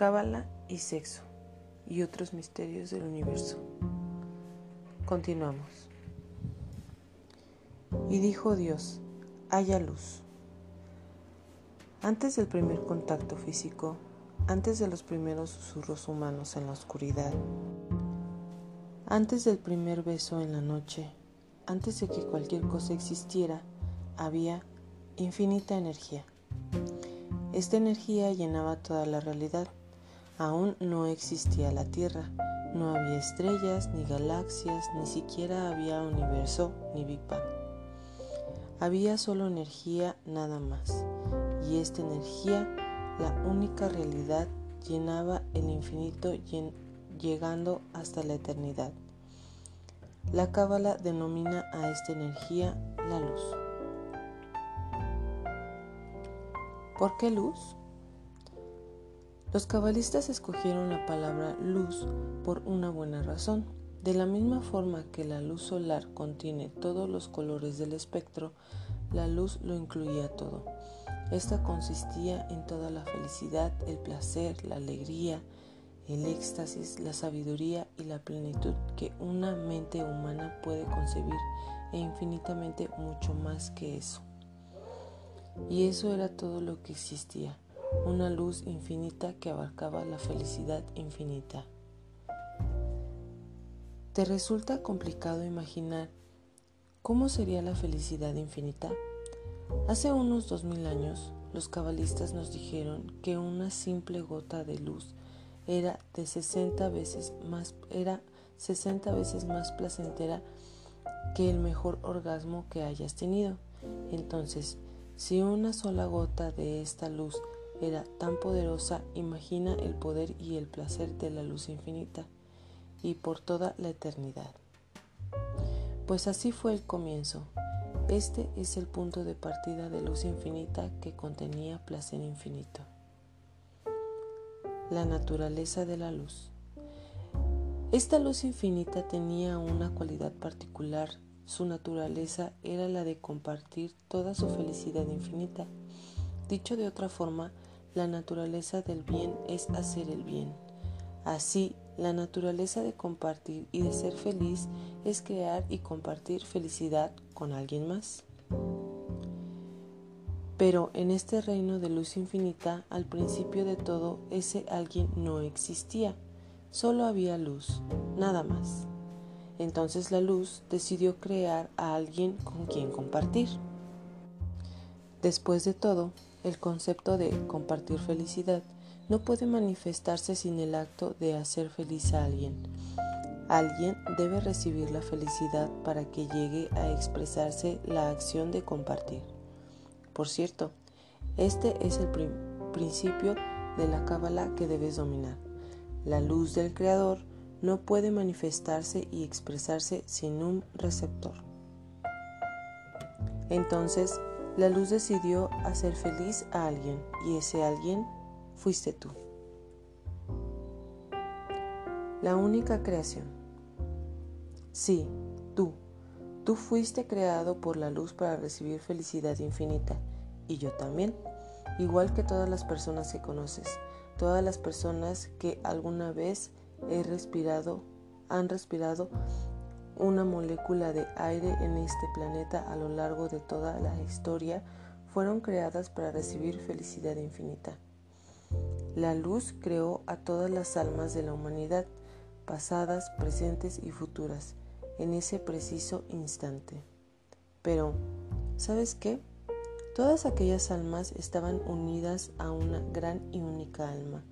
cábala y sexo y otros misterios del universo. Continuamos. Y dijo Dios, haya luz. Antes del primer contacto físico, antes de los primeros susurros humanos en la oscuridad, antes del primer beso en la noche, antes de que cualquier cosa existiera, había infinita energía. Esta energía llenaba toda la realidad. Aún no existía la Tierra, no había estrellas, ni galaxias, ni siquiera había universo ni Big Bang. Había solo energía nada más. Y esta energía, la única realidad, llenaba el infinito llegando hasta la eternidad. La cábala denomina a esta energía la luz. ¿Por qué luz? Los cabalistas escogieron la palabra luz por una buena razón. De la misma forma que la luz solar contiene todos los colores del espectro, la luz lo incluía todo. Esta consistía en toda la felicidad, el placer, la alegría, el éxtasis, la sabiduría y la plenitud que una mente humana puede concebir e infinitamente mucho más que eso. Y eso era todo lo que existía, una luz infinita que abarcaba la felicidad infinita. ¿Te resulta complicado imaginar cómo sería la felicidad infinita? Hace unos dos mil años, los cabalistas nos dijeron que una simple gota de luz era de 60 veces más era 60 veces más placentera que el mejor orgasmo que hayas tenido. Entonces, si una sola gota de esta luz era tan poderosa, imagina el poder y el placer de la luz infinita y por toda la eternidad. Pues así fue el comienzo. Este es el punto de partida de luz infinita que contenía placer infinito. La naturaleza de la luz. Esta luz infinita tenía una cualidad particular su naturaleza era la de compartir toda su felicidad infinita. Dicho de otra forma, la naturaleza del bien es hacer el bien. Así, la naturaleza de compartir y de ser feliz es crear y compartir felicidad con alguien más. Pero en este reino de luz infinita, al principio de todo, ese alguien no existía. Solo había luz, nada más. Entonces la luz decidió crear a alguien con quien compartir. Después de todo, el concepto de compartir felicidad no puede manifestarse sin el acto de hacer feliz a alguien. Alguien debe recibir la felicidad para que llegue a expresarse la acción de compartir. Por cierto, este es el principio de la cábala que debes dominar. La luz del Creador no puede manifestarse y expresarse sin un receptor. Entonces, la luz decidió hacer feliz a alguien y ese alguien fuiste tú. La única creación. Sí, tú. Tú fuiste creado por la luz para recibir felicidad infinita y yo también, igual que todas las personas que conoces, todas las personas que alguna vez he respirado, han respirado una molécula de aire en este planeta a lo largo de toda la historia fueron creadas para recibir felicidad infinita. La luz creó a todas las almas de la humanidad, pasadas, presentes y futuras, en ese preciso instante. Pero, ¿sabes qué? Todas aquellas almas estaban unidas a una gran y única alma,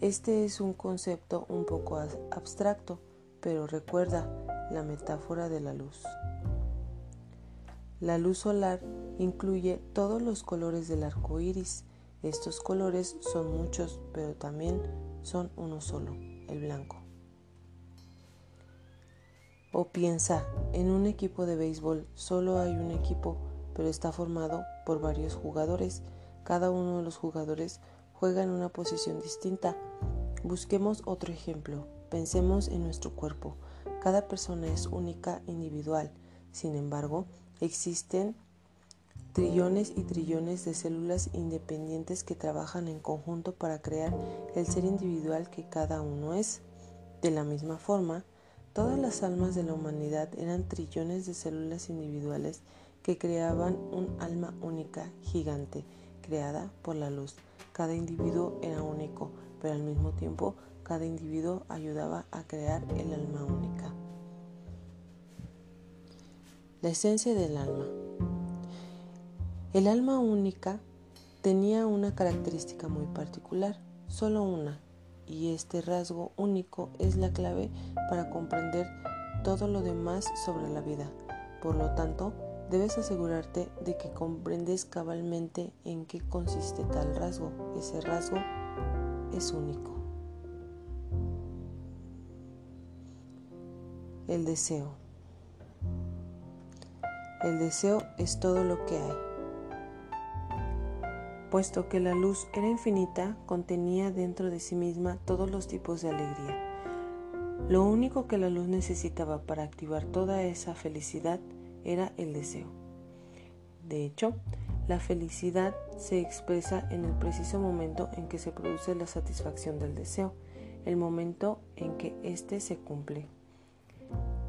este es un concepto un poco abstracto, pero recuerda la metáfora de la luz. La luz solar incluye todos los colores del arco iris. Estos colores son muchos, pero también son uno solo, el blanco. O piensa, en un equipo de béisbol solo hay un equipo, pero está formado por varios jugadores. Cada uno de los jugadores juega en una posición distinta. Busquemos otro ejemplo. Pensemos en nuestro cuerpo. Cada persona es única, individual. Sin embargo, existen trillones y trillones de células independientes que trabajan en conjunto para crear el ser individual que cada uno es. De la misma forma, todas las almas de la humanidad eran trillones de células individuales que creaban un alma única, gigante, creada por la luz. Cada individuo era único, pero al mismo tiempo cada individuo ayudaba a crear el alma única. La esencia del alma. El alma única tenía una característica muy particular, solo una, y este rasgo único es la clave para comprender todo lo demás sobre la vida. Por lo tanto, debes asegurarte de que comprendes cabalmente en qué consiste tal rasgo. Ese rasgo es único. El deseo. El deseo es todo lo que hay. Puesto que la luz era infinita, contenía dentro de sí misma todos los tipos de alegría. Lo único que la luz necesitaba para activar toda esa felicidad era el deseo. De hecho, la felicidad se expresa en el preciso momento en que se produce la satisfacción del deseo, el momento en que éste se cumple.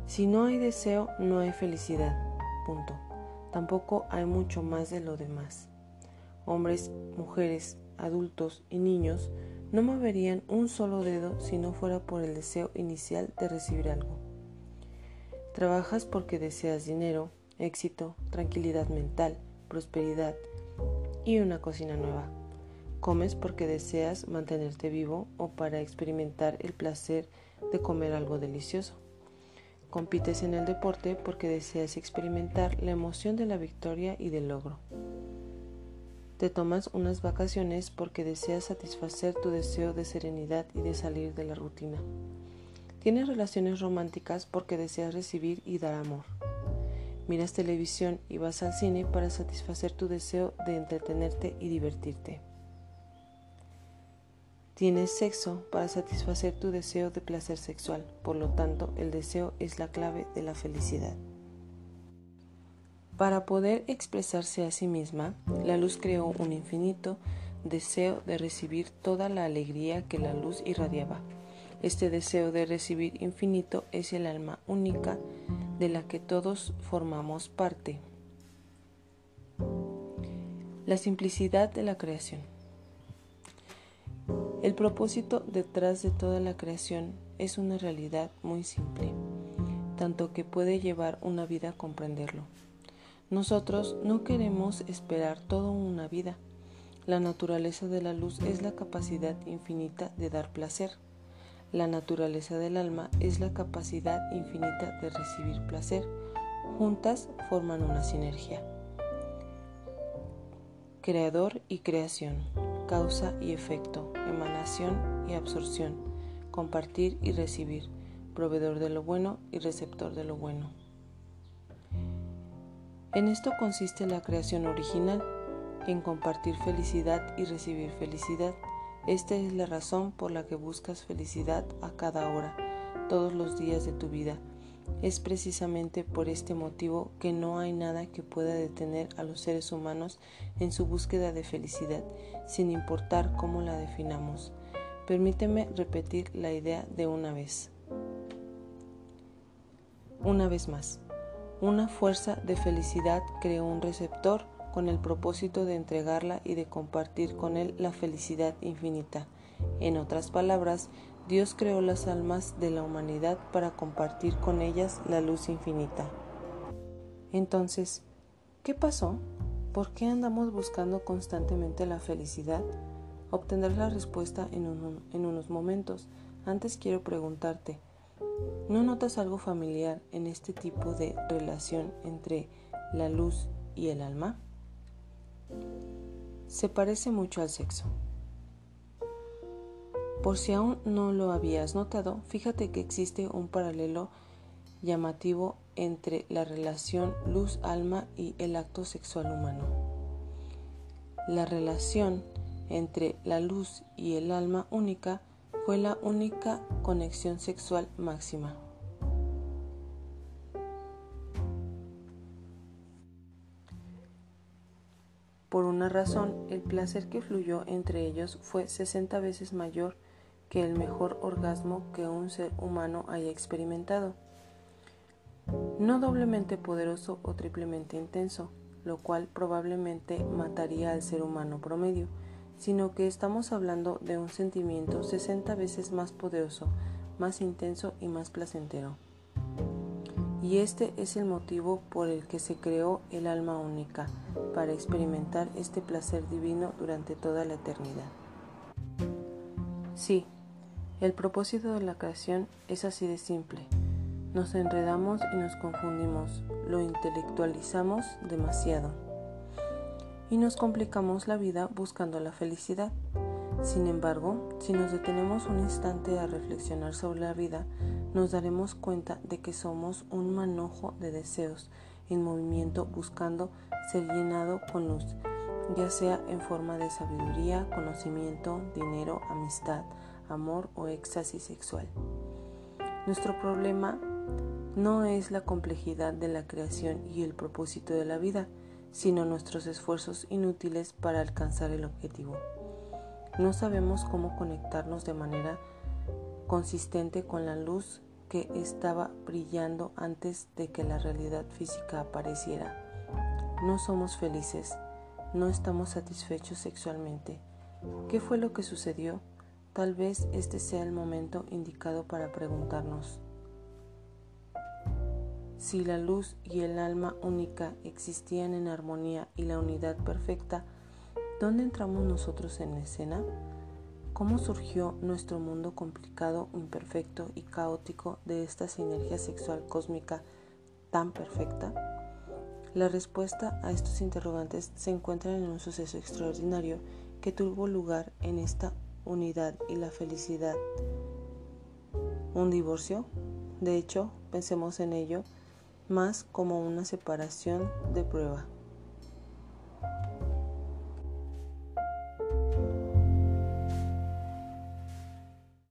Si no hay deseo, no hay felicidad. Punto. Tampoco hay mucho más de lo demás. Hombres, mujeres, adultos y niños no moverían un solo dedo si no fuera por el deseo inicial de recibir algo. Trabajas porque deseas dinero, éxito, tranquilidad mental, prosperidad y una cocina nueva. Comes porque deseas mantenerte vivo o para experimentar el placer de comer algo delicioso. Compites en el deporte porque deseas experimentar la emoción de la victoria y del logro. Te tomas unas vacaciones porque deseas satisfacer tu deseo de serenidad y de salir de la rutina. Tienes relaciones románticas porque deseas recibir y dar amor. Miras televisión y vas al cine para satisfacer tu deseo de entretenerte y divertirte. Tienes sexo para satisfacer tu deseo de placer sexual, por lo tanto el deseo es la clave de la felicidad. Para poder expresarse a sí misma, la luz creó un infinito deseo de recibir toda la alegría que la luz irradiaba. Este deseo de recibir infinito es el alma única de la que todos formamos parte. La simplicidad de la creación. El propósito detrás de toda la creación es una realidad muy simple, tanto que puede llevar una vida a comprenderlo. Nosotros no queremos esperar toda una vida. La naturaleza de la luz es la capacidad infinita de dar placer. La naturaleza del alma es la capacidad infinita de recibir placer. Juntas forman una sinergia. Creador y creación causa y efecto, emanación y absorción, compartir y recibir, proveedor de lo bueno y receptor de lo bueno. En esto consiste la creación original, en compartir felicidad y recibir felicidad. Esta es la razón por la que buscas felicidad a cada hora, todos los días de tu vida es precisamente por este motivo que no hay nada que pueda detener a los seres humanos en su búsqueda de felicidad, sin importar cómo la definamos. Permíteme repetir la idea de una vez. Una vez más, una fuerza de felicidad creó un receptor con el propósito de entregarla y de compartir con él la felicidad infinita. En otras palabras, Dios creó las almas de la humanidad para compartir con ellas la luz infinita. Entonces, ¿qué pasó? ¿Por qué andamos buscando constantemente la felicidad? Obtendrás la respuesta en, en unos momentos. Antes quiero preguntarte, ¿no notas algo familiar en este tipo de relación entre la luz y el alma? Se parece mucho al sexo. Por si aún no lo habías notado, fíjate que existe un paralelo llamativo entre la relación luz-alma y el acto sexual humano. La relación entre la luz y el alma única fue la única conexión sexual máxima. Por una razón, el placer que fluyó entre ellos fue 60 veces mayor que el mejor orgasmo que un ser humano haya experimentado. No doblemente poderoso o triplemente intenso, lo cual probablemente mataría al ser humano promedio, sino que estamos hablando de un sentimiento 60 veces más poderoso, más intenso y más placentero. Y este es el motivo por el que se creó el alma única, para experimentar este placer divino durante toda la eternidad. Sí, el propósito de la creación es así de simple. Nos enredamos y nos confundimos, lo intelectualizamos demasiado y nos complicamos la vida buscando la felicidad. Sin embargo, si nos detenemos un instante a reflexionar sobre la vida, nos daremos cuenta de que somos un manojo de deseos en movimiento buscando ser llenado con luz, ya sea en forma de sabiduría, conocimiento, dinero, amistad, amor o éxtasis sexual. Nuestro problema no es la complejidad de la creación y el propósito de la vida, sino nuestros esfuerzos inútiles para alcanzar el objetivo. No sabemos cómo conectarnos de manera consistente con la luz que estaba brillando antes de que la realidad física apareciera. No somos felices, no estamos satisfechos sexualmente. ¿Qué fue lo que sucedió? Tal vez este sea el momento indicado para preguntarnos. Si la luz y el alma única existían en armonía y la unidad perfecta, ¿dónde entramos nosotros en escena? ¿Cómo surgió nuestro mundo complicado, imperfecto y caótico de esta sinergia sexual cósmica tan perfecta? La respuesta a estos interrogantes se encuentra en un suceso extraordinario que tuvo lugar en esta unidad y la felicidad. ¿Un divorcio? De hecho, pensemos en ello más como una separación de prueba.